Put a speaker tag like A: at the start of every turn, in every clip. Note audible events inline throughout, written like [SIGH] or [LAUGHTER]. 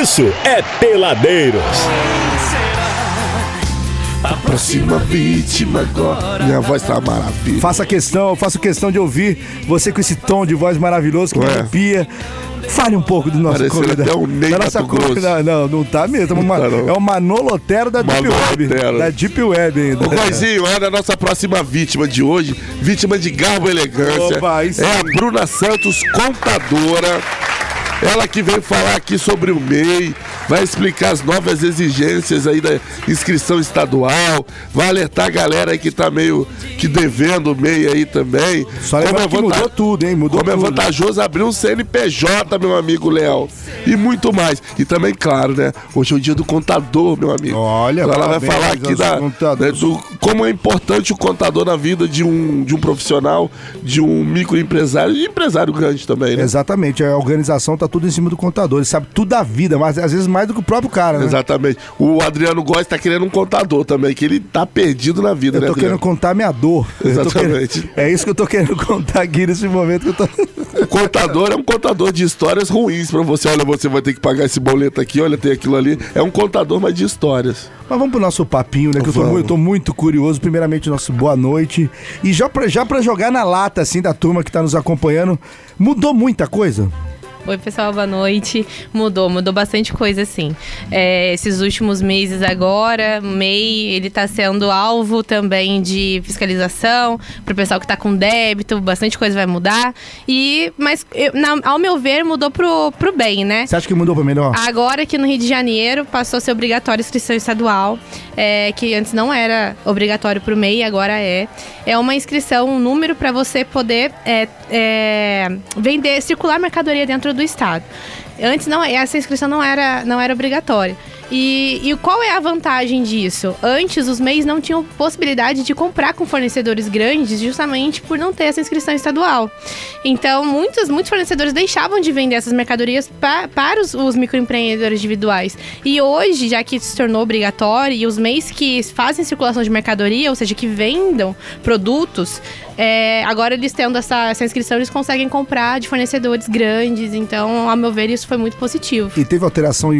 A: isso é Peladeiros.
B: A próxima vítima agora. Minha voz tá maravilhosa.
C: Faça questão, faço questão de ouvir você com esse tom de voz maravilhoso que arrepia. Fale um pouco do nosso
B: Parecendo
C: convidado.
B: até um Ney
C: da nossa convidada. Não, não tá mesmo. Uma-
B: tá, não.
C: É uma manolotero da Deep Web.
B: Manolotero.
C: Da Deep Web ainda.
B: Ô, Goizinho, olha a nossa próxima vítima de hoje, vítima de garbo e elegância. É a Bruna Santos, contadora. Ela que veio falar aqui sobre o MEI, vai explicar as novas exigências aí da inscrição estadual, vai alertar a galera aí que tá meio que devendo o MEI aí também.
C: Só lembrando que mudou tudo, hein? Mudou
B: como é
C: tudo.
B: vantajoso abrir um CNPJ, meu amigo Léo. E muito mais. E também, claro, né? Hoje é o dia do contador, meu amigo.
C: Olha,
B: Então ela vai falar aqui da, né, do como é importante o contador na vida de um, de um profissional, de um microempresário e empresário grande também, né?
C: Exatamente, a organização tá tudo em cima do contador. Ele sabe tudo da vida, mas às vezes mais do que o próprio cara, né?
B: Exatamente. O Adriano Góes tá querendo um contador também, que ele tá perdido na vida,
C: Eu
B: né,
C: tô
B: Adriano?
C: querendo contar minha dor. [LAUGHS]
B: Exatamente.
C: querendo- é isso que eu tô querendo [LAUGHS] contar aqui nesse momento que eu tô.
B: O contador é um contador de histórias ruins pra você. Olha, você vai ter que pagar esse boleto aqui, olha, tem aquilo ali. É um contador, mas de histórias.
C: Mas vamos pro nosso papinho, né? Que eu tô,
B: Vamos.
C: mu- eu tô muito curioso. Primeiramente, nosso boa noite. E já pra, já pra jogar na lata, assim, da turma que tá nos acompanhando, mudou muita coisa?
D: Oi, pessoal, boa noite. Mudou, mudou bastante coisa, sim. É, esses últimos meses agora, o MEI, ele tá sendo alvo também de fiscalização para o pessoal que tá com débito, bastante coisa vai mudar. E, mas, eu- na- ao meu ver, mudou pro, pro bem, né?
C: Você acha que mudou pra melhor?
D: Agora aqui no Rio de Janeiro passou a ser obrigatório a inscrição estadual, é, que antes não era obrigatório para o MEI, agora é. É uma inscrição, um número para você poder é, é, vender, circular mercadoria dentro do estado. Antes não, essa inscrição não era, não era obrigatória. E, e qual é a vantagem disso? Antes os MEIs não tinham possibilidade de comprar com fornecedores grandes, justamente por não ter essa inscrição estadual. Então, muitos, muitos fornecedores deixavam de vender essas mercadorias pa- para os, os microempreendedores individuais. E hoje, já que se tornou obrigatório, e os MEIs que fazem circulação de mercadoria, ou seja, que vendam produtos, é, agora eles tendo essa, essa inscrição, eles conseguem comprar de fornecedores grandes. Então, ao meu ver, isso foi muito positivo.
C: E teve alteração em.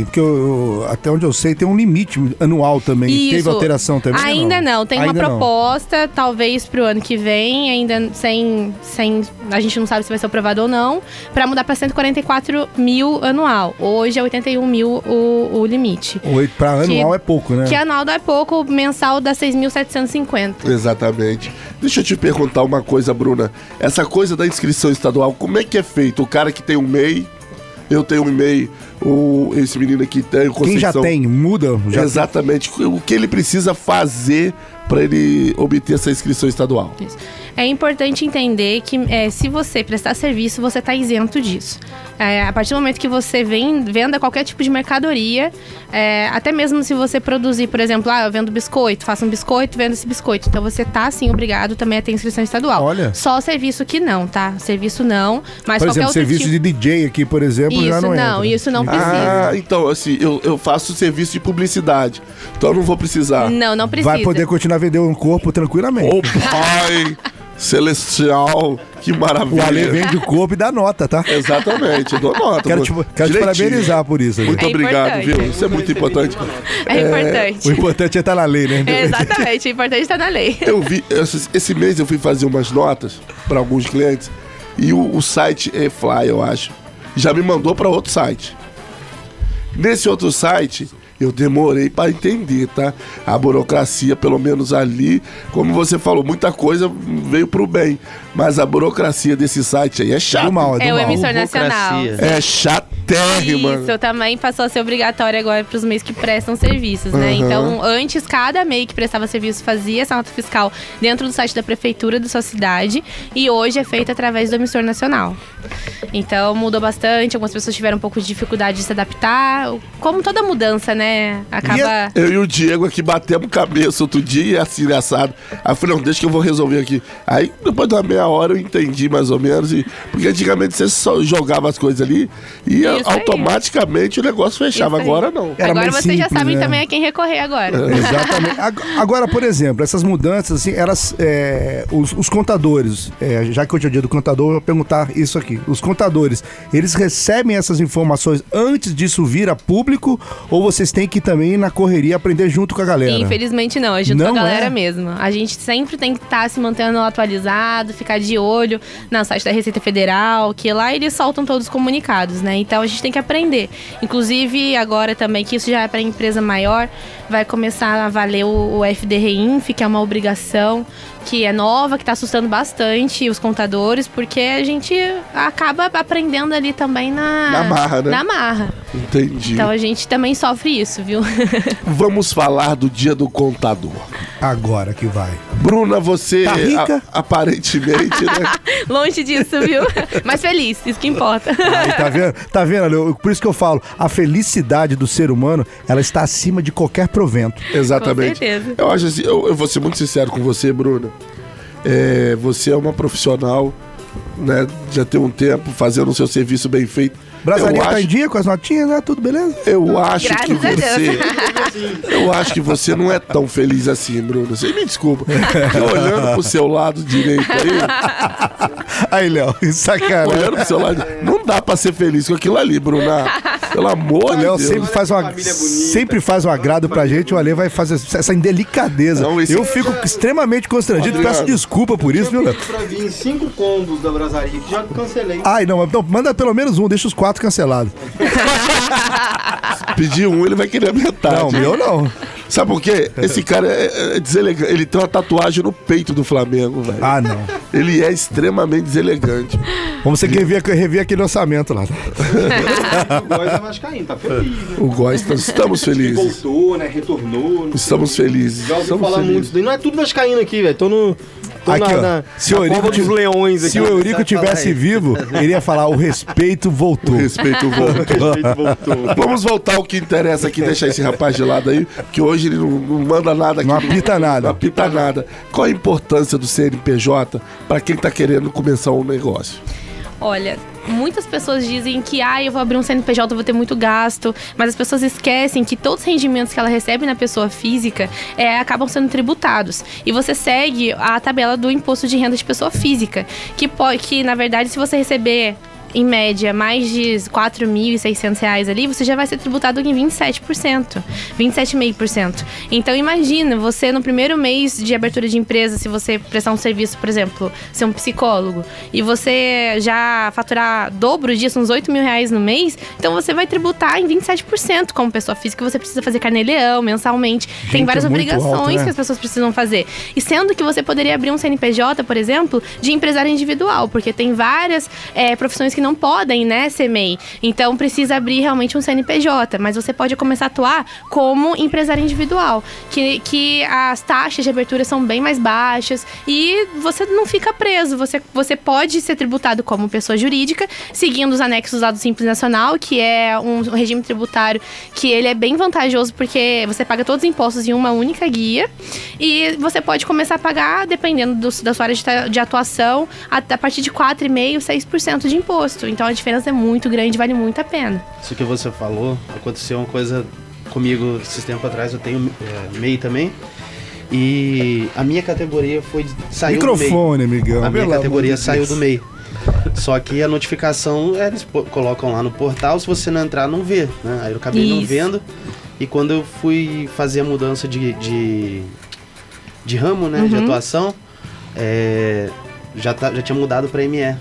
C: em- porque eu- eu- até onde eu sei, tem um limite anual também. Teve
D: Isso.
C: alteração também?
D: Ainda não, tem uma
C: Ainda não.
D: proposta, talvez pro ano que vem, ainda sem, sem. A gente não sabe se vai ser aprovado ou não, pra mudar pra 144 mil anual. Hoje é 81 mil o, o limite.
C: Oito pra anual é pouco, né?
D: Que anual é pouco, mensal dá 6.750.
B: Exatamente. Deixa eu te perguntar uma coisa, Bruna. Essa coisa da inscrição estadual, como é que é feito? O cara que tem um MEI, eu tenho um o, esse menino aqui tem, o
C: Quem já
B: Conceição.
C: tem, muda. Já
B: Exatamente. O que ele precisa fazer para ele obter essa inscrição estadual?
D: Isso. É importante entender que é, se você prestar serviço, você está isento disso. É, a partir do momento que você vem, venda qualquer tipo de mercadoria, é, até mesmo se você produzir, por exemplo, ah, eu vendo biscoito, faço um biscoito, vendo esse biscoito. Então você tá sim obrigado também a ter inscrição estadual.
C: Olha.
D: Só serviço que não, tá? Serviço não, mas
C: Por
D: qualquer
C: exemplo,
D: outro
C: serviço
D: tipo...
C: de DJ aqui, por exemplo, já
D: Isso
C: não
D: não,
C: entra.
D: isso não precisa.
B: Ah, então, assim, eu, eu faço serviço de publicidade. Então eu não vou precisar.
D: Não, não precisa.
C: Vai poder continuar a vender um corpo tranquilamente.
B: Ô pai celestial, que
C: O Ale
B: maravilha.
C: vende o corpo e dá nota, tá?
B: Exatamente, eu dou nota.
C: Quero te, quero te parabenizar por isso.
B: Muito
D: É
B: obrigado, viu? Isso é muito importante.
D: É importante.
C: O importante é estar na lei, né?
D: Exatamente, o importante está na lei.
B: Eu vi, esse, esse mês eu fui fazer umas notas para alguns clientes e o, o site E-Fly, eu acho, já me mandou para outro site. Nesse outro site, eu demorei para entender, tá? A burocracia, pelo menos ali, como você falou, muita coisa veio pro bem, mas a burocracia desse site aí é chata.
C: Do mal, é do
D: É o
C: mal.
D: emissor nacional.
B: É chatérrima.
D: Isso também passou a ser obrigatório agora para os MEIs que prestam serviços, né?
B: Aham.
D: Então, antes, cada MEI que prestava serviço fazia essa nota fiscal dentro do site da prefeitura da sua cidade e hoje é feita através do emissor nacional. Então, mudou bastante, algumas pessoas tiveram um pouco de dificuldade de se adaptar. Como toda mudança, né? Acaba...
B: Eu e o Diego aqui batemos cabeça outro dia, assim, engraçado. Aí eu falei, não, deixa que eu vou resolver aqui. Aí, depois de uma meia hora, eu entendi mais ou menos. E, porque antigamente você só jogava as coisas ali e
D: Isso aí.
B: automaticamente o negócio fechava.
D: Aí.
B: Agora não.
C: Era
D: agora
C: mais
D: vocês já
C: simples,
D: sabem
C: né?
D: também a quem recorrer agora.
C: Exatamente. Ag- Agora, por exemplo, essas mudanças, assim, elas. é, os, os contadores, é, já que hoje é o dia do contador, eu vou perguntar isso aqui. Os contadores, eles recebem essas informações antes disso vir a público ou vocês têm que também ir na correria aprender junto com a galera?
D: Infelizmente não, é junto
C: Não
D: com a galera
C: é?
D: mesmo. A gente sempre tem que estar se mantendo atualizado, ficar de olho no site da Receita Federal, que lá eles soltam todos os comunicados, né? Então a gente tem que aprender. Inclusive agora também, que isso já é para empresa maior, vai começar a valer o, o FDRINF, que é uma obrigação que é nova, que está assustando bastante os contadores, porque a gente acaba aprendendo ali também na...
B: Na marra, né?
D: Na marra.
B: Entendi.
D: Então a gente também sofre isso, viu? [LAUGHS]
B: Vamos falar do dia do contador.
C: Agora que vai.
B: Bruna, você
C: Tá rica?
B: a- aparentemente, né? [LAUGHS]
D: Longe disso, viu? Mas feliz, isso que importa.
C: Aí, tá vendo? Tá vendo? Eu- Por isso que eu falo, a felicidade do ser humano, ela está acima de qualquer provento.
B: Exatamente.
D: Com certeza.
B: Eu acho assim, eu, eu vou ser muito sincero com você, Bruna. É, você é uma profissional, né? Já tem um tempo fazendo o seu serviço bem feito.
C: Brasaria
B: eu
C: tá
B: acho,
C: em dia com as notinhas, né? Tudo beleza?
B: eu acho
D: Graças
B: que
D: a Deus.
B: você. Eu acho que você não é tão feliz assim, Bruna. Você me desculpa. Porque olhando pro seu lado direito aí,
C: Aí, Léo, sacanagem.
B: olhando pro seu lado. Não dá pra ser feliz com aquilo ali, Bruna. Pelo amor
C: O
B: de
C: Léo
B: Deus.
C: sempre faz, uma, sempre faz um agrado pra gente, o Ale vai fazer essa indelicadeza.
B: Não,
C: Eu fico extremamente constrangido,
B: Adriano.
C: peço desculpa por isso, viu, Léo?
E: pra vir cinco combos da brasaria que já cancelei.
C: Ai, não, então manda pelo menos um, deixa os quatro cancelados. [LAUGHS]
B: Pedir um, ele vai querer a metade.
C: Não, meu não.
B: Sabe por quê? [LAUGHS] Esse cara é, é deselegante. Ele tem uma tatuagem no peito do Flamengo, velho.
C: Ah, não.
B: Ele é extremamente deselegante.
C: Vamos ter que rever, rever aquele orçamento lá. [LAUGHS]
E: O Góis é vascaíno, tá feliz, né?
B: O Gosta, estamos felizes.
E: Voltou, né? Retornou.
B: Estamos felizes.
E: Já ouvi
B: Estamos
E: falar
B: felizes.
E: muito. Não é tudo vascaíno aqui, velho. Tô no... Tô
C: Aqui,
E: na,
C: ó.
E: na,
C: Se
E: na
C: o Eurico
E: dos leões aqui.
C: Se o Eurico tivesse vivo, ele ia falar: o respeito voltou.
B: O respeito volta. [LAUGHS]
E: Respeito voltou.
B: Vamos voltar ao que interessa aqui, deixar esse rapaz de lado aí, que hoje ele não, não manda nada aqui.
C: Não apita nada.
B: Não apita nada. Qual a importância do CNPJ para quem tá querendo começar um negócio?
D: Olha, muitas pessoas dizem que ah, eu vou abrir um CNPJ, eu vou ter muito gasto, mas as pessoas esquecem que todos os rendimentos que ela recebe na pessoa física é, acabam sendo tributados. E você segue a tabela do imposto de renda de pessoa física, que, pode, que na verdade, se você receber em média, mais de 4.600 reais ali, você já vai ser tributado em 27%, 27,5%. Então, imagina, você no primeiro mês de abertura de empresa, se você prestar um serviço, por exemplo, ser um psicólogo, e você já faturar dobro disso, uns 8 mil reais no mês, então você vai tributar em 27% como pessoa física, você precisa fazer carnê-leão mensalmente. Tem
C: Gente,
D: várias
C: é
D: obrigações
C: alto, né?
D: que as pessoas precisam fazer. E sendo que você poderia abrir um CNPJ, por exemplo, de empresário individual, porque tem várias é, profissões que não podem, né, ser MEI. Então precisa abrir realmente um CNPJ, mas você pode começar a atuar como empresário individual, que, que as taxas de abertura são bem mais baixas e você não fica preso. Você, você pode ser tributado como pessoa jurídica, seguindo os anexos lá do Simples Nacional, que é um regime tributário que ele é bem vantajoso porque você paga todos os impostos em uma única guia e você pode começar a pagar, dependendo do- da sua área de, de atuação, a, a partir de 4,5%, 6% de imposto. Então a diferença é muito grande, vale muito a pena.
F: Isso que você falou, aconteceu uma coisa comigo esses tempos atrás, eu tenho é, MEI também. E a minha categoria foi saiu do MEI.
C: Microfone, amigão.
F: A minha categoria
C: de
F: saiu
C: Deus.
F: do MEI. Só que a notificação eles colocam lá no portal, se você não entrar, não vê. Né? Aí eu acabei não
D: Isso.
F: vendo. E quando eu fui fazer a mudança de, de, de ramo, né? De
D: Uhum.
F: atuação, é, já, tá, já tinha mudado para ME.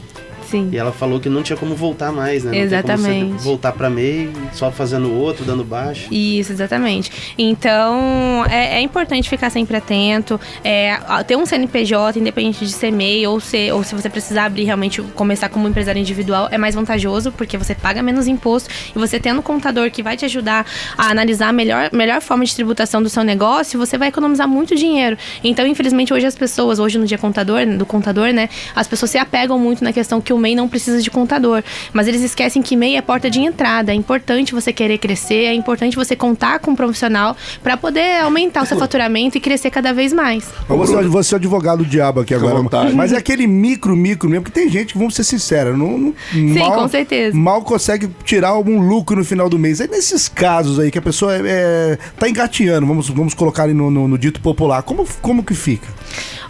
D: Sim.
F: E ela falou que não tinha como voltar mais, né?
D: Exatamente.
F: voltar para MEI, só fazendo outro, dando baixo.
D: Isso, exatamente. Então, é, é importante ficar sempre atento. É, ter um CNPJ, independente de ser MEI ou, ser, ou se você precisar abrir realmente, começar como empresário individual, é mais vantajoso, porque você paga menos imposto e você tendo um contador que vai te ajudar a analisar a melhor, melhor forma de tributação do seu negócio, você vai economizar muito dinheiro. Então, infelizmente, hoje as pessoas, hoje no dia contador, do contador, né, as pessoas se apegam muito na questão que o MEI não precisa de contador. Mas eles esquecem que MEI é porta de entrada. É importante você querer crescer, é importante você contar com um profissional para poder aumentar o seu faturamento e crescer cada vez mais.
C: Mas Você, você é o advogado do diabo aqui agora. Mas é aquele micro, micro mesmo, porque tem gente que, vamos ser sinceros, não, não-
D: Sim,
C: mal,
D: com certeza.
C: mal consegue tirar algum lucro no final do mês. É nesses casos aí que a pessoa é, é, tá engateando, vamos, vamos colocar ali no, no- no dito popular. Como, como que fica?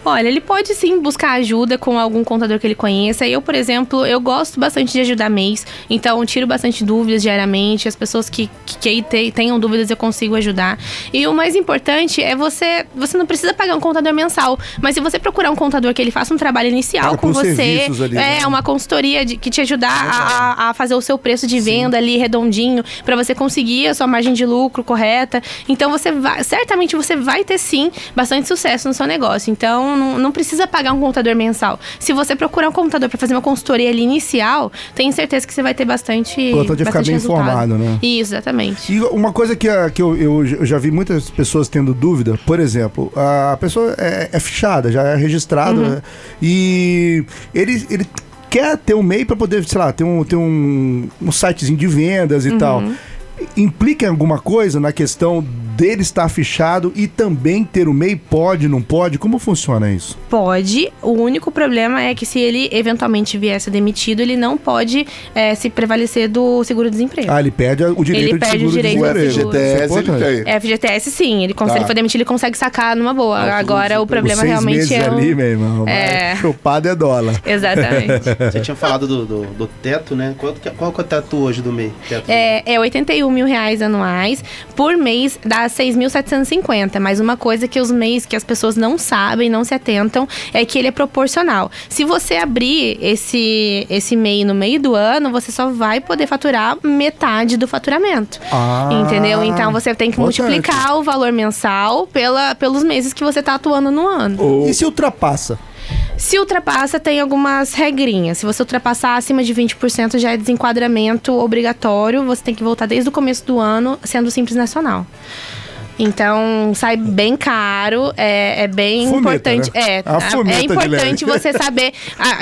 D: Olha, ele pode sim buscar ajuda com algum contador que ele conheça. Eu, por exemplo, eu gosto bastante de ajudar mês, então eu tiro bastante dúvidas diariamente. As pessoas que, que, que te- tenham dúvidas eu consigo ajudar. E o mais importante é você. Você não precisa pagar um contador mensal, mas se você procurar um contador que ele faça um trabalho inicial
C: Paga
D: com você,
C: ali,
D: é
C: né?
D: uma consultoria de, que te ajudar a, a- fazer o seu preço de venda ali redondinho para você conseguir a sua margem de lucro correta. Então você vai, certamente você vai ter sim bastante sucesso no seu negócio. Então não, não precisa pagar um contador mensal. Se você procurar um contador para fazer uma consultoria ali inicial, tenho certeza que você vai ter bastante.
C: Importante é ficar bem
D: resultado.
C: informado, né?
D: Isso, exatamente.
C: E uma coisa que, a- que eu, eu já vi muitas pessoas tendo dúvida, por exemplo, a pessoa é, é fichada, já é registrada,
D: Uhum.
C: né? e ele, ele quer ter um MEI para poder, sei lá, ter um, ter um, um sitezinho de vendas e
D: Uhum.
C: tal. Implica em alguma coisa na questão dele estar fichado e também ter o MEI? Pode, não pode? Como funciona isso?
D: Pode. O único problema é que se ele eventualmente vier a ser demitido, ele não pode eh, se prevalecer do seguro-desemprego.
C: Ah, ele perde o direito
D: Ele
C: de
D: perde o direito
B: O
D: ao
C: desemprego.
D: seguro.
B: FGTS
C: é
B: ele
C: importante.
B: tem.
D: FGTS, sim. Ele,
C: Tá.
D: se ele for demitido, ele consegue sacar numa boa.
B: Ah,
D: Agora, o problema realmente
C: meses
D: é. o-
C: ali, meu irmão.
D: É.
C: Chupado é dólar. [LAUGHS]
D: Exatamente. [LAUGHS]
F: Você tinha falado do, do, do teto, né? Qual, qual é o teto hoje do MEI? Teto
D: É, é 81 mil reais anuais. Por mês dá 6.750. Mas uma coisa que os mês que as pessoas não sabem, não se atentam, é que ele é proporcional. Se você abrir esse, esse MEI no meio do ano, você só vai poder faturar metade do faturamento.
C: Ah,
D: Entendeu? Então você tem que multiplicar o valor mensal pela, pelos meses que você está atuando no ano.
B: Ou-
C: E se ultrapassa?
D: Se ultrapassa, tem algumas regrinhas. Se você ultrapassar acima de 20%, já é desenquadramento obrigatório. Você tem que voltar desde o começo do ano, sendo simples nacional. Então, sai bem caro, é, é bem
C: Fumeta,
D: importante.
C: né?
D: É,
C: A
D: a- é importante você saber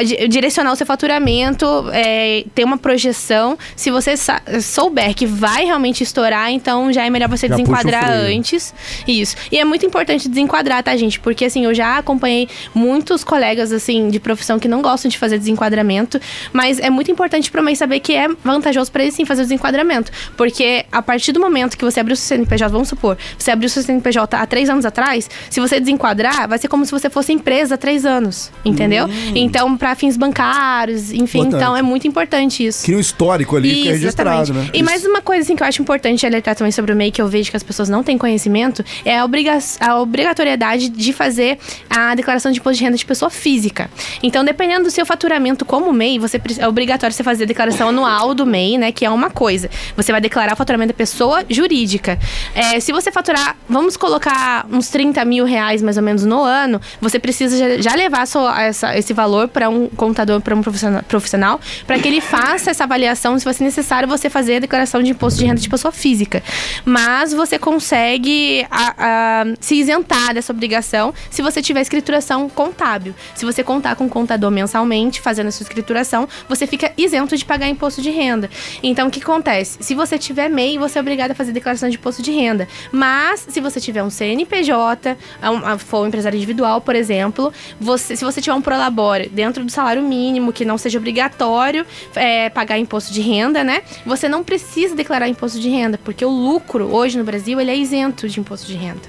D: di- direcionar o seu faturamento, é, ter uma projeção. Se você souber que vai realmente estourar, então já é melhor você
C: Já
D: desenquadrar antes. Isso. E é muito importante desenquadrar, tá, gente? Porque assim, eu já acompanhei muitos colegas assim de profissão que não gostam de fazer desenquadramento, mas é muito importante para mim saber que é vantajoso para eles sim fazer o desenquadramento, porque a partir do momento que você abriu o seu CNPJ, vamos supor, você abriu o seu CNPJ há três anos atrás, se você desenquadrar, vai ser como se você fosse empresa há três anos, entendeu? Então, para fins bancários, enfim, então é muito importante isso.
C: Cria um histórico ali que é registrado,
D: exatamente.
C: né?
D: E mais uma coisa assim, que eu acho importante alertar também sobre o MEI, que eu vejo que as pessoas não têm conhecimento, é a, obriga a obrigatoriedade de fazer a declaração de imposto de renda de pessoa física. Então, dependendo do seu faturamento como MEI, você é obrigatório você fazer a declaração anual do MEI, né? Que é uma coisa. Você vai declarar o faturamento da pessoa jurídica. É, se você faturar, vamos colocar uns 30 mil reais mais ou menos no ano, você precisa já, levar sua- essa- esse valor para um contador, para um profissional, para que ele faça essa avaliação se vai ser necessário você fazer a declaração de imposto de renda de pessoa física. Mas você consegue a- a, se isentar dessa obrigação se você tiver escrituração contábil. Se você contar com um contador mensalmente fazendo a sua escrituração, você fica isento de pagar imposto de renda. Então, o que acontece? Se você tiver MEI, você é obrigado a fazer declaração de imposto de renda. Mas, se você tiver um CNPJ, a um- a- for um empresário individual, por exemplo, você, se você tiver um prolabore dentro do salário mínimo, que não seja obrigatório é, pagar imposto de renda, né? Você não precisa declarar imposto de renda, porque o lucro hoje no Brasil ele é isento de imposto de renda.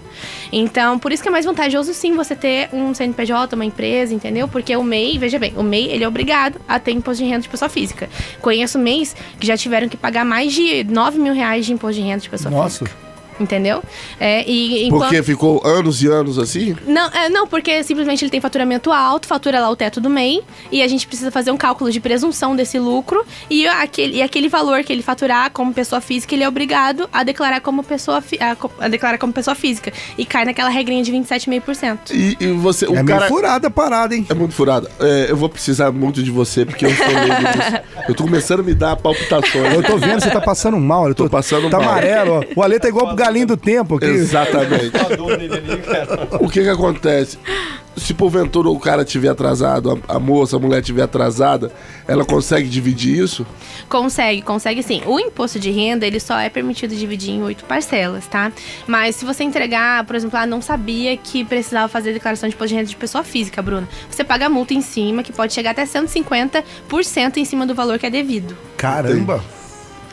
D: Então, por isso que é mais vantajoso sim você ter um CNPJ, uma empresa, entendeu? Porque o MEI, veja bem, o MEI ele é obrigado a ter imposto de renda de pessoa física. Conheço MEIs que já tiveram que pagar mais de 9 mil reais de imposto de renda de pessoa
C: Nossa.
D: física. Entendeu? É, e enquanto...
B: Porque ficou anos e anos assim?
D: Não, é, não, porque simplesmente ele tem faturamento alto, fatura lá o teto do MEI, e a gente precisa fazer um cálculo de presunção desse lucro, e aquele, e aquele valor que ele faturar como pessoa física, ele é obrigado a declarar como pessoa, fi- a, a declarar como pessoa física. E cai naquela regrinha de 27,5%.
B: E, e você, o
C: é meio
B: cara.
C: furada a parada, hein?
B: É muito furado. É, eu vou precisar muito de você, porque eu estou. [LAUGHS] Eu tô começando a me dar palpitações.
C: Eu tô vendo, você tá passando mal. Eu tô,
B: Tô passando
C: tá
B: mal.
C: amarelo, ó. O Ale tá igual pro galinho do tempo aqui.
B: Exatamente. O que que acontece? se porventura o cara tiver atrasado, a, a moça, a mulher tiver atrasada, ela consegue dividir isso?
D: Consegue, consegue sim. O imposto de renda, ele só é permitido dividir em oito parcelas, tá? Mas se você entregar, por exemplo, ah, não sabia que precisava fazer declaração de imposto de renda de pessoa física, Bruna, você paga multa em cima, que pode chegar até 150% em cima do valor que é devido.
C: Caramba!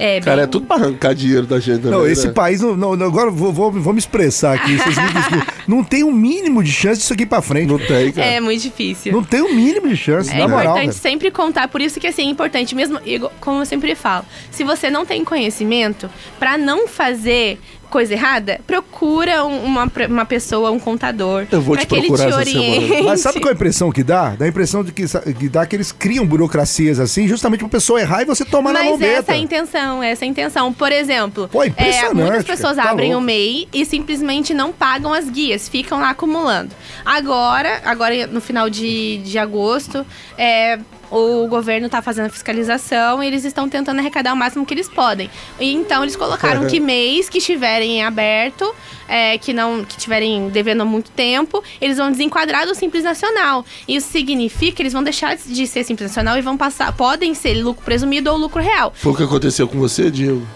D: É,
B: Cara,
D: bem-
B: é tudo pra arrancar dinheiro da gente.
C: Não,
B: também,
C: esse
B: né?
C: país, não, não, agora eu vou, vou, vou me expressar aqui, vocês me desculpem. [LAUGHS] Não tem um mínimo de chance disso aqui pra frente.
B: Não tem, cara.
D: é muito difícil.
C: Não tem um mínimo de chance,
D: É
C: na moral.
D: importante sempre contar, por isso que assim, é importante mesmo, como eu sempre falo, se você não tem conhecimento, pra não fazer coisa errada, procura um- uma, uma pessoa, um contador,
B: Eu vou
D: pra
B: te
D: que ele
B: procurar
D: te
B: essa
D: oriente.
B: semana.
C: Mas sabe qual é a impressão que dá? Dá a impressão de que, que dá que eles criam burocracias assim, justamente pra pessoa errar e você tomar na
D: Mas
C: mão
D: essa é a intenção, essa é a intenção. Por exemplo,
C: Pô,
D: é, muitas pessoas
C: tá
D: abrem o
C: louco.
D: MEI e simplesmente não pagam as guias, ficam lá acumulando. Agora, agora no final de, de agosto, é, o governo está fazendo a fiscalização e eles estão tentando arrecadar o máximo que eles podem. E então eles colocaram que mês que estiverem em aberto, é, que não que estiverem devendo há muito tempo, eles vão desenquadrar do Simples Nacional. Isso significa que eles vão deixar de ser Simples Nacional e vão passar, podem ser lucro presumido ou lucro real.
B: Foi o que aconteceu com você, Diego?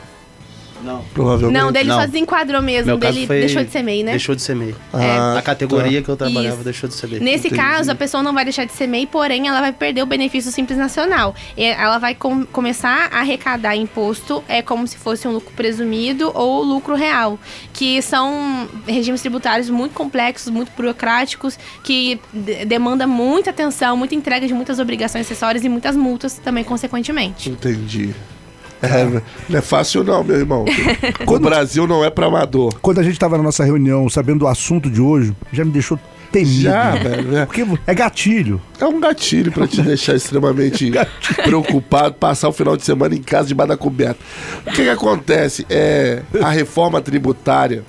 F: Não.
B: Provavelmente.
D: Não, dele
F: Não.
D: só desenquadrou mesmo,
F: Meu caso
D: dele
F: foi...
D: deixou de ser MEI, né?
F: Deixou de ser MEI.
B: Ah,
F: A categoria que eu trabalhava
D: Isso.
F: deixou de ser MEI.
D: Nesse
B: Entendi.
D: caso, a pessoa não vai deixar de ser MEI, porém ela vai perder o benefício Simples Nacional. E ela vai com- começar a arrecadar imposto é como se fosse um lucro presumido ou lucro real, que são regimes tributários muito complexos, muito burocráticos, que de- demanda muita atenção, muita entrega de muitas obrigações acessórias e muitas multas também, consequentemente.
B: Entendi. É, não é fácil não, meu irmão. [LAUGHS] o Brasil não é pra amador.
C: Quando a gente tava na nossa reunião, sabendo do assunto de hoje, já me deixou temido.
B: Já, velho. É, [LAUGHS]
C: Porque é gatilho.
B: é um gatilho pra te deixar extremamente [LAUGHS] preocupado, passar o final de semana em casa debaixo da coberta. O que, que acontece? É, a reforma tributária,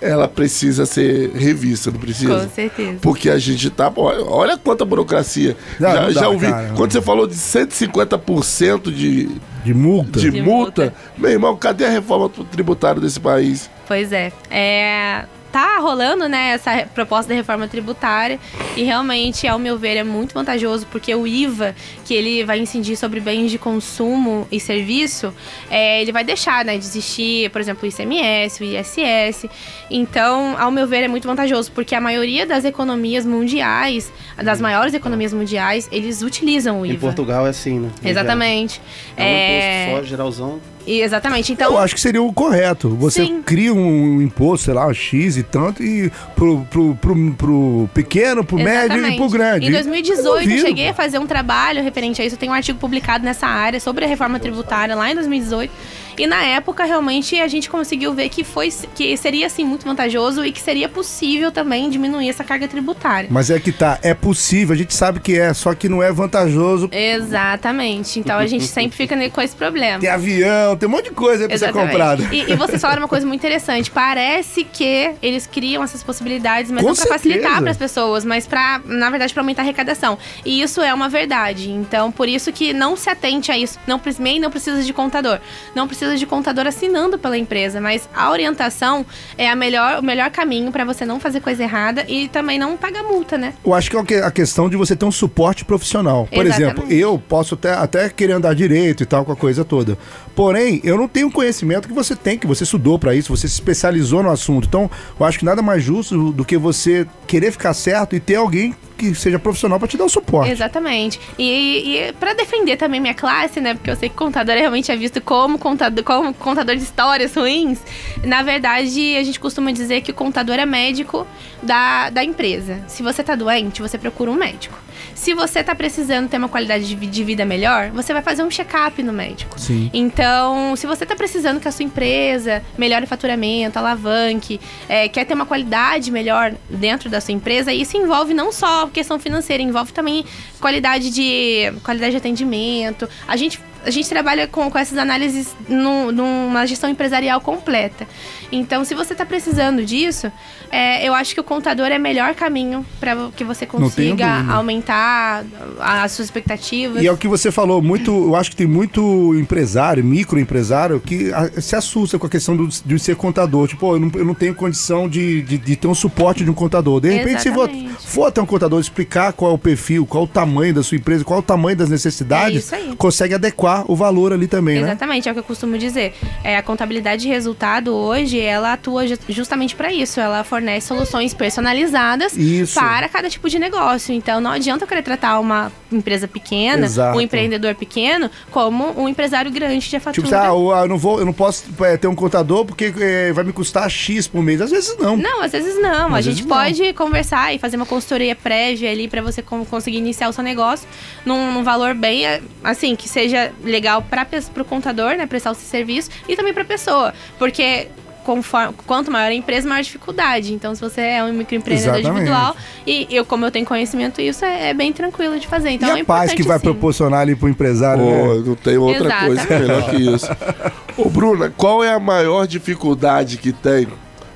B: ela precisa ser revista, não precisa?
D: Com certeza.
B: Porque a gente tá. Olha, olha quanta burocracia.
C: Não,
B: já,
C: não dá,
B: já ouvi.
C: cara.
B: Quando você falou de 150% de,
C: De multa.
B: de,
D: De
B: multa,
D: multa.
B: meu irmão, cadê a reforma tributária desse país?
D: Pois é. É, tá rolando, né, essa proposta de reforma tributária e realmente, ao meu ver, é muito vantajoso porque o IVA, que ele vai incidir sobre bens de consumo e serviço, é, ele vai deixar, né, de existir, por exemplo, o ICMS, o ISS. Então, ao meu ver, é muito vantajoso porque a maioria das economias mundiais, das maiores economias mundiais, eles utilizam o
F: Em
D: IVA.
F: Portugal é assim, né?
D: Exatamente.
F: É um
D: É,
F: imposto só, geralzão.
D: E- exatamente. Então,
C: Eu acho que seria o correto. Você
D: Sim.
C: cria um imposto, sei lá, um X e tanto, e pro, pro, pro, pro pequeno, pro médio e
D: Exatamente.
C: pro grande.
D: Em 2018, eu cheguei a fazer um trabalho referente a isso. Tem um artigo publicado nessa área sobre a reforma tributária lá em 2018. E na época, realmente, a gente conseguiu ver que, foi, que seria, assim, muito vantajoso e que seria possível também diminuir essa carga tributária.
C: Mas é que tá, é possível, a gente sabe que é, só que não é vantajoso.
D: Exatamente. Então a gente [LAUGHS] sempre fica com esse problema.
C: Tem avião, tem um monte de coisa aí pra ser comprado.
D: E, e vocês falaram uma coisa [LAUGHS] muito interessante. Parece que eles criam essas possibilidades, mas
C: Com
D: não facilitar
C: certeza.
D: para as pessoas, mas para, na verdade, para aumentar a arrecadação. E isso é uma verdade. Então, por isso que não se atente a isso. Não, MEI não precisa de contador. Não precisa de contador assinando pela empresa, mas a orientação é a melhor, o melhor caminho para você não fazer coisa errada e também não pagar multa, né?
C: Eu acho que é a questão de você ter um suporte profissional. Por
D: Exatamente.
C: exemplo, eu posso até, até querer andar direito e tal, com a coisa toda. Porém, eu não tenho conhecimento que você tem, que você estudou pra isso, você se especializou no assunto. Então, eu acho que nada mais justo do que você querer ficar certo e ter alguém que seja profissional pra te dar o suporte.
D: Exatamente. E, e para defender também minha classe, né? Porque eu sei que contador realmente é visto como contador, como contador de histórias ruins. Na verdade, a gente costuma dizer que o contador é médico da, da empresa. Se você tá doente, você procura um médico. Se você tá precisando ter uma qualidade de, vi- de vida melhor, você vai fazer um check-up no médico.
C: Sim.
D: Então, se você está precisando que a sua empresa melhore o faturamento, alavanque, é, quer ter uma qualidade melhor dentro da sua empresa, isso envolve não só questão financeira, envolve também qualidade de qualidade de atendimento. A gente a gente trabalha com, com essas análises num- numa gestão empresarial completa. Então, se você está precisando disso, é, eu acho que o contador é o melhor caminho para que você consiga aumentar as suas expectativas.
C: E é o que você falou, muito, eu acho que tem muito empresário, microempresário, que ah, se assusta com a questão do, de ser contador. Tipo, "Pô, eu não, eu não tenho condição de, de, de ter um suporte de um contador. De repente, se for,
D: Exatamente.
C: for até um contador explicar qual é o perfil, qual o tamanho da sua empresa, qual o tamanho das necessidades,
D: É
C: consegue adequar o valor ali também, né?
D: Exatamente, é o que eu costumo dizer. É, a contabilidade de resultado hoje, ela atua ju- justamente para isso. Ela fornece soluções personalizadas
C: Isso.
D: para cada tipo de negócio. Então, não adianta eu querer tratar uma empresa pequena,
C: Exato.
D: um empreendedor pequeno, como um empresário grande de fatura.
C: Tipo, ah, eu, não vou, eu não posso é, ter um contador porque é, vai me custar X por mês. Às vezes não.
D: Não, às vezes não. a
C: Às
D: gente
C: vezes não.
D: pode conversar e fazer uma consultoria prévia ali para você con- conseguir iniciar o seu negócio num, num valor bem, eh, assim, que seja legal para o contador, né, prestar o seu serviço e também para a pessoa, porque conforme, quanto maior a empresa, maior a dificuldade. Então, se você é um microempreendedor
C: Exatamente.
D: individual e eu, como eu tenho conhecimento, isso é, é bem tranquilo de fazer. Então,
C: e
D: é
C: a paz que vai
D: sim.
C: proporcionar ali pro empresário,
B: Pô,
C: né?
B: não tem outra
D: Exatamente.
B: coisa melhor que isso. [LAUGHS] Ô, Bruna, qual é a maior dificuldade que tem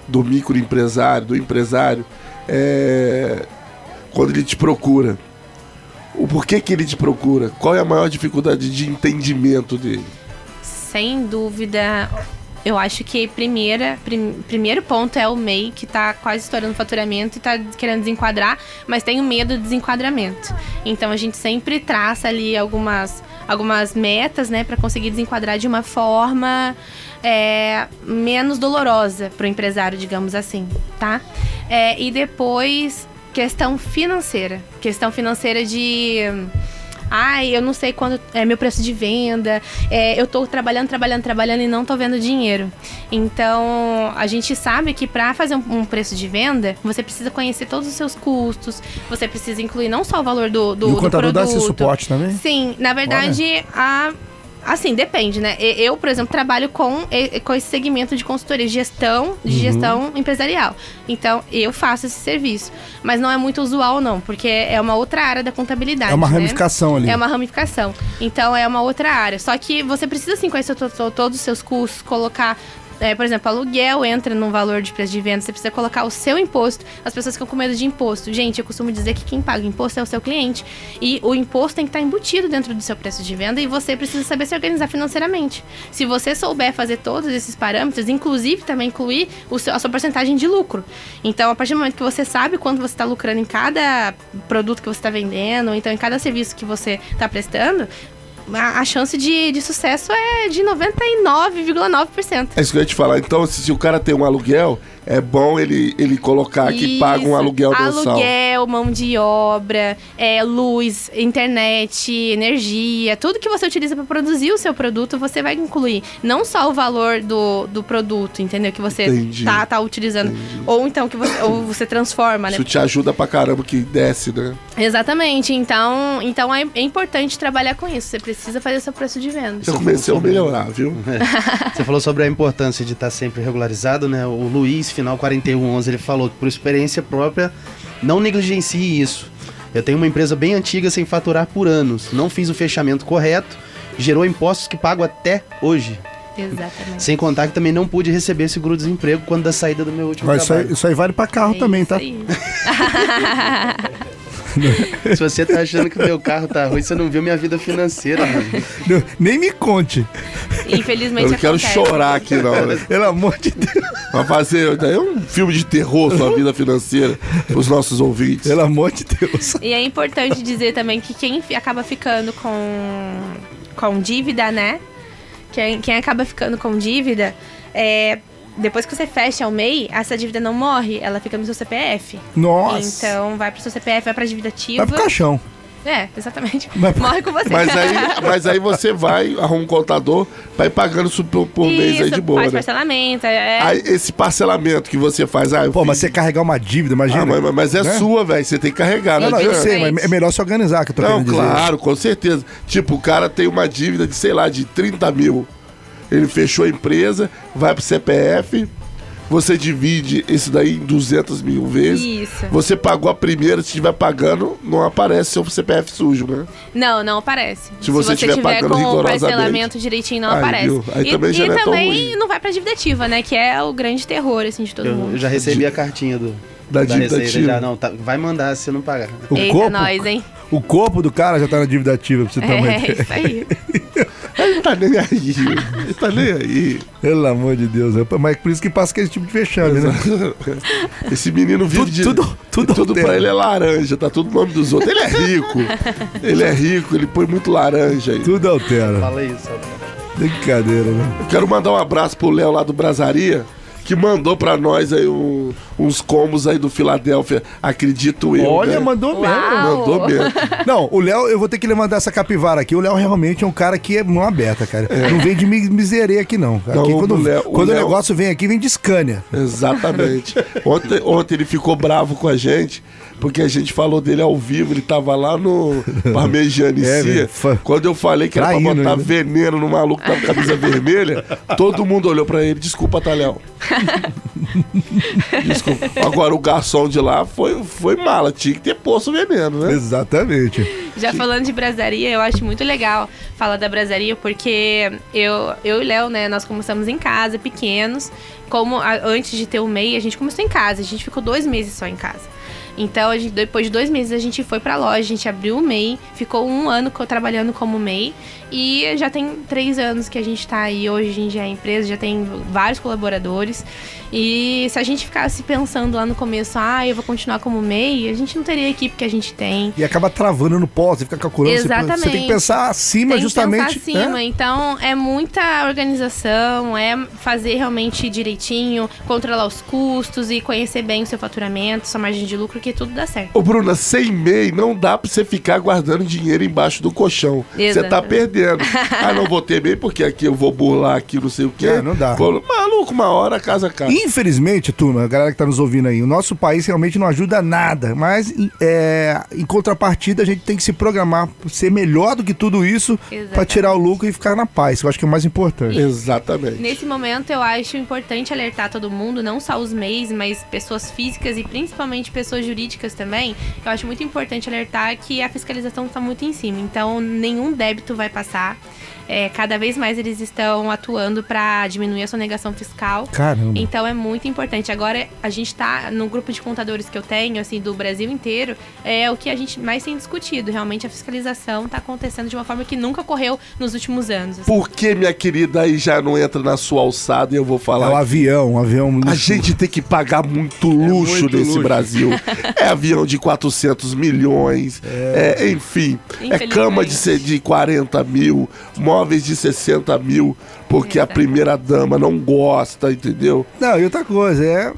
B: do microempresário, do empresário, é, quando ele te procura? O porquê que ele te procura? Qual é a maior dificuldade de entendimento dele?
D: Sem dúvida. Eu acho que primeira, prim- primeiro ponto é o MEI, que tá quase estourando o faturamento e tá querendo desenquadrar, mas tem o medo do desenquadramento. Então a gente sempre traça ali algumas, algumas metas, né, para conseguir desenquadrar de uma forma é, menos dolorosa para o empresário, digamos assim, tá? É, e depois, questão financeira. Questão financeira de. Ai, eu não sei quanto é meu preço de venda. é, eu tô trabalhando, trabalhando, trabalhando e não tô vendo dinheiro. Então, a gente sabe que para fazer um, um preço de venda, você precisa conhecer todos os seus custos. Você precisa incluir não só o valor do, do,
C: e o
D: do
C: contador dá
D: produto.
C: esse suporte também?
D: Sim, na verdade, a. Assim, depende, né? Eu, por exemplo, trabalho com, com esse segmento de consultoria, de gestão, de gestão empresarial. Então, eu faço esse serviço. Mas não é muito usual, não, porque é uma outra área da contabilidade.
C: É uma
D: né?
C: ramificação ali.
D: É uma ramificação. Então é uma outra área. Só que você precisa sim conhecer to- to- todos os seus custos, colocar. É, por exemplo, aluguel entra num valor de preço de venda, você precisa colocar o seu imposto. As pessoas ficam com medo de imposto. Gente, eu costumo dizer que quem paga imposto é o seu cliente. E o imposto tem que estar embutido dentro do seu preço de venda e você precisa saber se organizar financeiramente. Se você souber fazer todos esses parâmetros, inclusive também incluir seu- a sua porcentagem de lucro. Então, a partir do momento que você sabe quanto você está lucrando em cada produto que você está vendendo, ou então em cada serviço que você está prestando, a, a chance de, de sucesso é de 99,9%.
B: É isso que eu ia te falar. Então, se, se o cara tem um aluguel, é bom ele, ele colocar que paga um aluguel mensal.
D: Aluguel, mão de obra, é, luz, internet, energia, tudo que você utiliza para produzir o seu produto, você vai incluir. Não só o valor do, do produto, entendeu? Que você
B: Entendi.
D: tá, tá utilizando. Ou então que você, ou você transforma, né?
B: Isso te ajuda pra caramba que desce, né?
D: Exatamente. Então, então é, é importante trabalhar com isso. Você precisa fazer seu preço de venda.
B: Eu comecei a melhorar, viu? [LAUGHS]
F: Você falou sobre a importância de estar sempre regularizado, né? O Luiz, final 4111, ele falou que por experiência própria, não negligencie isso. Eu tenho uma empresa bem antiga sem faturar por anos. Não fiz o fechamento correto, gerou impostos que pago até hoje.
D: Exatamente.
F: Sem contar que também não pude receber seguro-desemprego quando da saída do meu último
C: Mas isso aí,
F: trabalho.
C: isso aí vale pra carro
D: É
C: também,
D: isso
C: tá? [LAUGHS] [LAUGHS] [LAUGHS]
F: Se você tá achando que o meu carro tá ruim, você não viu minha vida financeira, mano.
C: Não, Nem me conte.
D: Infelizmente
B: Eu não quero
D: acontece.
B: chorar aqui, não, né?
C: Pelo amor de Deus.
B: Vai fazer é um filme de terror sua vida financeira pros nossos ouvintes.
C: Pelo amor de Deus.
D: E é importante dizer também que quem acaba ficando com, com dívida, né? Quem, quem acaba ficando com dívida, é, depois que você fecha o MEI, essa dívida não morre, ela fica no seu CPF.
C: Nossa.
D: Então vai pro seu CPF, vai pra dívida ativa.
C: Vai pro caixão.
D: É, exatamente.
C: Vai pro-
D: Morre com você.
B: Mas aí, [LAUGHS] mas aí você vai, arruma um contador, vai pagando isso por, por mês aí
D: Isso,
B: de boa,
D: faz
B: né?
D: parcelamento. É,
B: Aí, esse parcelamento que você faz, ah,
C: Pô,
B: fiz-
C: mas você carregar uma dívida, imagina.
B: Ah, mas, mas é
C: né?
B: sua, velho. Você tem que carregar,
C: Não,
B: não,
C: não, eu sei, mas é melhor se organizar, que eu tô
B: Não,
C: querendo dizer.
B: claro, com certeza. Tipo, o cara tem uma dívida de, sei lá, de 30 mil. Ele fechou a empresa, vai pro CPF, você divide esse daí em 200 mil vezes.
D: Isso.
B: Você pagou a primeira, se estiver pagando, não aparece seu CPF sujo, né?
D: Não, não aparece.
B: Se você tiver pagando
D: com o
B: rigorosamente.
D: parcelamento direitinho, não
B: Aí,
D: aparece.
B: viu? Aí
D: e
B: também já
D: e
B: não é
D: também não vai pra dívida ativa, né? Que é o grande terror, assim, de todo
F: Eu,
D: mundo.
F: eu já recebi a cartinha do,
B: Da dívida
F: Receita.
B: ativa.
F: Já, não, tá- vai mandar se eu não pagar.
C: O
D: Eita,
C: corpo,
D: nós, hein?
C: o corpo do cara já tá na dívida ativa, pra você ter uma [LAUGHS]
D: É,
C: ideia.
D: isso aí.
B: Ele tá nem aí. Ele [LAUGHS] tá nem aí.
C: Pelo amor de Deus. é- Mas por isso que passa aquele tipo de vexame, né?
B: Esse menino vive
C: Tudo-
B: de.
C: tudo- tudo
B: tudo pra ele é laranja, tá tudo no nome dos outros. Ele é rico. ele é rico, ele põe muito laranja aí.
C: Tudo altera.
F: Fala isso.
C: Brincadeira, né?
B: Eu quero mandar um abraço pro Léo lá do Brasaria, que mandou pra nós aí um- uns combos aí do Filadélfia, acredito eu.
C: Olha,
B: né?
C: mandou mesmo.
D: Uau.
B: Mandou mesmo.
C: Não, o Léo, eu vou ter que levantar essa capivara aqui. O Léo realmente é um cara que é mão aberta, cara. Não vem de mi- miseria aqui, não. Aqui,
B: Não,
C: quando
B: o Léo- o
C: quando o
B: Léo-
C: negócio vem aqui, vem de Scania.
B: Exatamente. [LAUGHS] Ontem, ontem ele ficou bravo com a gente, porque a gente falou dele ao vivo, ele tava lá no Parmegiana [LAUGHS]
C: É,
B: Quando eu falei que era pra
C: Traindo
B: botar
C: ainda.
B: veneno no maluco com a camisa vermelha, todo mundo olhou pra ele, desculpa, Talhão. [LAUGHS] Desculpa. Agora o garçom de lá foi, foi mala, tinha que ter posto veneno, né?
C: Exatamente.
D: Já falando de brasaria, eu acho muito legal falar da brasaria, porque eu, eu e o Léo, né, nós começamos em casa, pequenos. Como a- antes de ter o MEI, a gente começou em casa, a gente ficou dois meses só em casa. Então, gente- depois de dois meses, a gente foi pra loja, a gente abriu o MEI, ficou um ano trabalhando como MEI. E já tem três anos que a gente tá aí. Hoje a gente é empresa, já tem vários colaboradores. E se a gente ficasse pensando lá no começo, ah, eu vou continuar como MEI, a gente não teria a equipe que a gente tem.
C: E acaba travando no pós, você fica calculando. você- Você, tem que
D: Exatamente.
C: pensar acima,
D: Tem que
C: justamente.
D: pensar acima.
C: né?
D: Então, é muita organização, é fazer realmente direitinho, controlar os custos e conhecer bem o seu faturamento, sua margem de lucro, que tudo dá certo.
B: Ô, Bruna, sem MEI não dá pra você ficar guardando dinheiro embaixo do colchão. Você tá
D: Exatamente.
B: perdendo. ah, não vou ter MEI porque aqui eu vou burlar aqui, não sei o quê.
C: É, não dá.
B: Vou- Maluco, uma hora a casa cai.
C: Infelizmente, turma, a galera que tá nos ouvindo aí, o nosso país realmente não ajuda nada. Mas é, em contrapartida, a gente tem que se programar ser melhor do que tudo isso pra
D: Exatamente.
C: tirar o lucro e ficar na paz. que Eu acho que é o mais importante.
B: Exatamente.
D: Nesse momento, eu acho importante alertar todo mundo, não só os MEIs, mas pessoas físicas e principalmente pessoas jurídicas também. Eu acho muito importante alertar que a fiscalização está muito em cima. Então, nenhum débito vai passar. É, cada vez mais eles estão atuando para diminuir a sonegação fiscal.
C: Caramba.
D: Então é muito importante. Agora a gente tá no grupo de contadores que eu tenho, assim, do Brasil inteiro, é o que a gente mais tem discutido. Realmente a fiscalização tá acontecendo de uma forma que nunca ocorreu nos últimos anos. assim.
B: Por que, minha querida, aí já não entra na sua alçada e eu vou
C: É
B: falar?
C: o avião, um avião.
B: A gente tem que pagar muito luxo
C: muito
B: nesse
C: luxo.
B: Brasil. [LAUGHS] É avião de 400 milhões, é, enfim. É cama de, de 40 mil, móveis de 60 mil, porque a primeira dama não gosta, entendeu?
C: Não, e outra coisa, é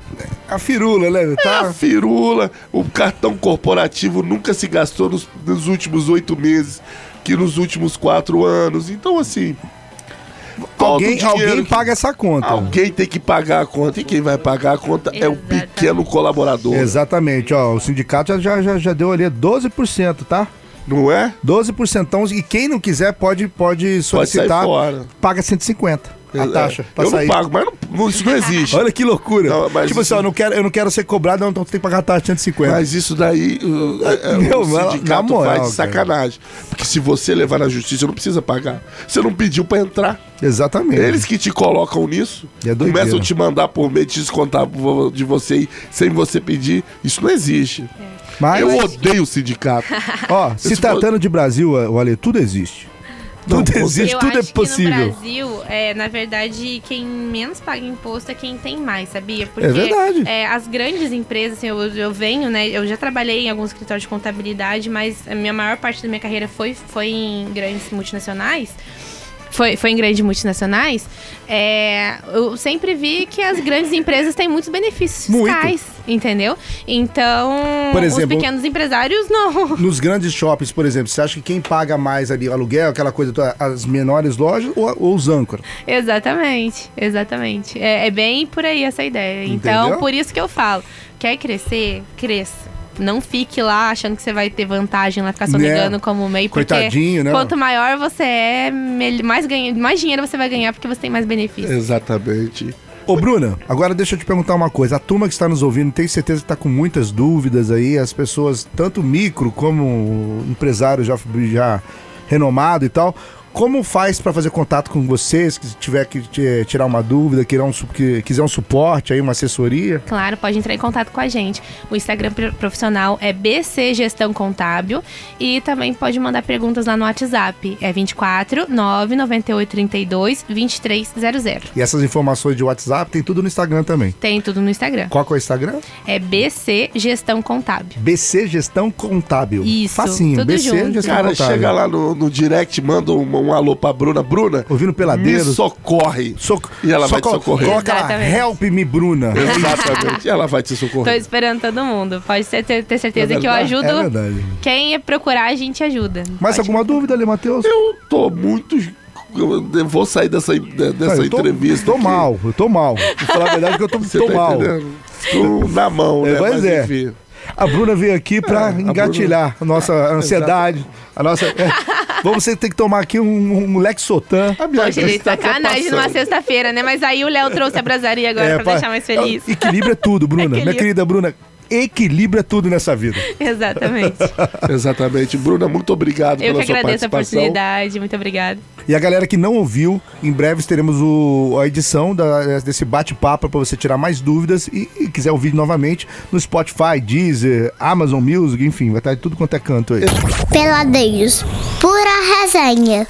C: a firula, né?
B: É a
C: Tá?
B: firula, o cartão corporativo nunca se gastou nos, nos últimos oito meses, que nos últimos quatro anos. Então, assim.
C: alguém, alguém paga essa conta.
B: Alguém tem que pagar a conta. E quem vai pagar a conta é o
D: Exatamente.
B: pequeno colaborador.
C: Exatamente, ó. O sindicato já, já, já, já deu ali 12%, tá?
B: Não é?
C: 12%. Então, e quem não quiser pode, pode
B: Pode sair
C: solicitar.
B: fora.
C: paga 150 a
B: É,
C: taxa. pra
B: Eu
C: sair.
B: não pago, mas não- não- isso não existe.
C: Olha que loucura.
B: Não, mas
C: tipo
B: isso-
C: assim, ó, eu não quero, eu não quero ser cobrado, não, então você tem que pagar a taxa de 150.
B: Mas isso daí uh, é, é,
C: Meu,
B: o [LAUGHS] sindicato
C: moral,
B: faz de
C: cara.
B: sacanagem. Porque se você levar na justiça, não precisa pagar. Você não pediu pra entrar.
C: Exatamente.
B: Eles que te colocam nisso,
C: É
B: começam a te mandar por meio de descontar de você sem você pedir. Isso não existe.
C: Mas,
B: Eu odeio o sindicato. [LAUGHS]
C: ó, se tratando de Brasil, olha, tudo existe.
B: Não,
C: Tudo existe,
D: Eu
C: tudo é possível.
D: que no Brasil, é, na verdade, quem menos paga imposto é quem tem mais, sabia? Porque
C: É verdade.
D: é, as grandes empresas, assim, eu, eu venho, né? Eu já trabalhei em alguns escritórios de contabilidade, mas a minha maior parte da minha carreira foi, foi em grandes multinacionais. Foi, foi em grandes multinacionais. É, eu sempre vi que as grandes empresas têm muitos benefícios
C: Muito.
D: fiscais, entendeu? Então,
C: Por exemplo,
D: os pequenos empresários não. [LAUGHS]
C: Nos grandes shoppings, por exemplo, você acha que quem paga mais ali aluguel, aquela coisa, as menores lojas ou, ou os âncoras?
D: Exatamente, exatamente. É, é bem por aí essa ideia.
C: Entendeu?
D: Então, por isso que eu falo, quer crescer, cresça. Não fique lá achando que você vai ter vantagem lá, ficar sonegando
C: Né?
D: como MEI. Porque
C: Coitadinho, né?
D: quanto maior você é, mais, ganha, mais dinheiro você vai ganhar porque você tem mais benefícios.
B: Exatamente.
C: Ô, Bruna, agora deixa eu te perguntar uma coisa. A turma que está nos ouvindo tem certeza que está com muitas dúvidas aí. As pessoas, tanto micro como empresário já, já renomado e tal. Como faz para fazer contato com vocês, se tiver que tirar uma dúvida, quiser um, que- quiser um suporte aí, uma assessoria?
D: Claro, pode entrar em contato com a gente. O Instagram pro- profissional é BC Gestão Contábil e também pode mandar perguntas lá no WhatsApp. É 24 998 32 2300.
C: E essas informações de WhatsApp tem tudo no Instagram também.
D: Tem tudo no Instagram.
C: Qual que é o Instagram?
D: É BC Gestão Contábil.
C: BC Gestão Contábil.
D: Isso,
C: Facinho,
D: tudo
C: BC
D: junto.
C: Gestão
B: Cara,
C: Contábil.
B: chega lá no, no direct, manda um, um alô pra Bruna. Bruna,
C: Ouvindo
B: me
C: peladeiros.
B: socorre.
C: Soc-
B: E ela vai te
C: soco-
B: socorrer.
C: Coloca lá,
D: Exatamente.
C: help me, Bruna.
B: Exatamente. Ela vai te
D: Tô
B: socorrer.
D: esperando todo mundo. Pode ter, ter ter certeza
B: É
D: que eu ajudo.
C: É verdade.
D: Quem procurar, a gente ajuda.
C: Mais
D: Pode-
C: alguma dúvida, Ale Matheus?
B: Eu tô muito. Eu vou sair dessa, dessa
C: eu tô,
B: entrevista.
C: Tô
B: aqui.
C: mal, eu tô mal. Vou falar a verdade que eu tô, tô
B: tá
C: mal.
B: Tô na mão,
C: É,
B: né?
C: pois
B: Mas
C: é.
B: enfim.
C: A Bruna veio aqui pra
B: É, a
C: engatilhar a nossa [LAUGHS] ansiedade, a nossa... [LAUGHS] é. Vamos ter que tomar aqui um, um Lexotan.
B: A minha
D: Poxa, gente,
B: tá até
D: sacanagem numa sexta-feira, né? Mas aí o Léo trouxe a brasaria agora pra
C: pá,
D: deixar mais feliz.
C: é, Equilíbrio é tudo, Bruna. [LAUGHS] Minha
D: Equilíbrio.
C: querida Bruna, equilíbrio é tudo nessa vida. [LAUGHS]
D: Exatamente. [LAUGHS]
B: Exatamente. Bruna, muito obrigado
D: Eu
B: pela
D: que
B: sua
D: agradeço a
B: participação.
D: oportunidade. Muito obrigada.
C: E a galera que não ouviu, em breve teremos o- a edição da- desse bate-papo para você tirar mais dúvidas e, e quiser ouvir novamente no Spotify, Deezer, Amazon Music, enfim, vai estar tudo quanto é canto aí.
G: Peladeiros, pura resenha.